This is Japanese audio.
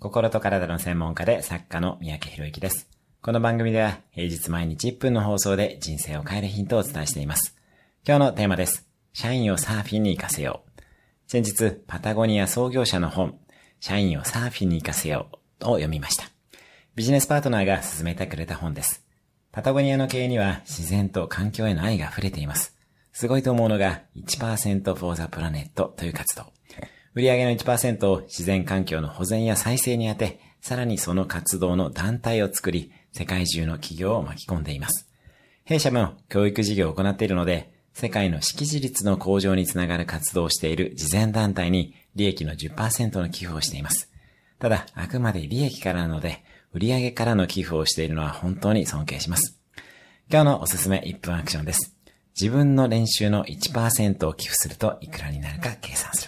心と体の専門家で作家の三宅博之です。この番組では平日毎日1分の放送で人生を変えるヒントをお伝えしています。今日のテーマです。社員をサーフィンに行かせよう。先日、パタゴニア創業者の本、社員をサーフィンに行かせようを読みました。ビジネスパートナーが勧めてくれた本です。パタゴニアの経営には自然と環境への愛が溢れています。すごいと思うのが1% for the planet という活動。売上の1%を自然環境の保全や再生に充て、さらにその活動の団体を作り、世界中の企業を巻き込んでいます。弊社も教育事業を行っているので、世界の識字率の向上につながる活動をしている慈善団体に利益の10%の寄付をしています。ただ、あくまで利益からなので、売上からの寄付をしているのは本当に尊敬します。今日のおすすめ1分アクションです。自分の練習の1%を寄付するといくらになるか計算する。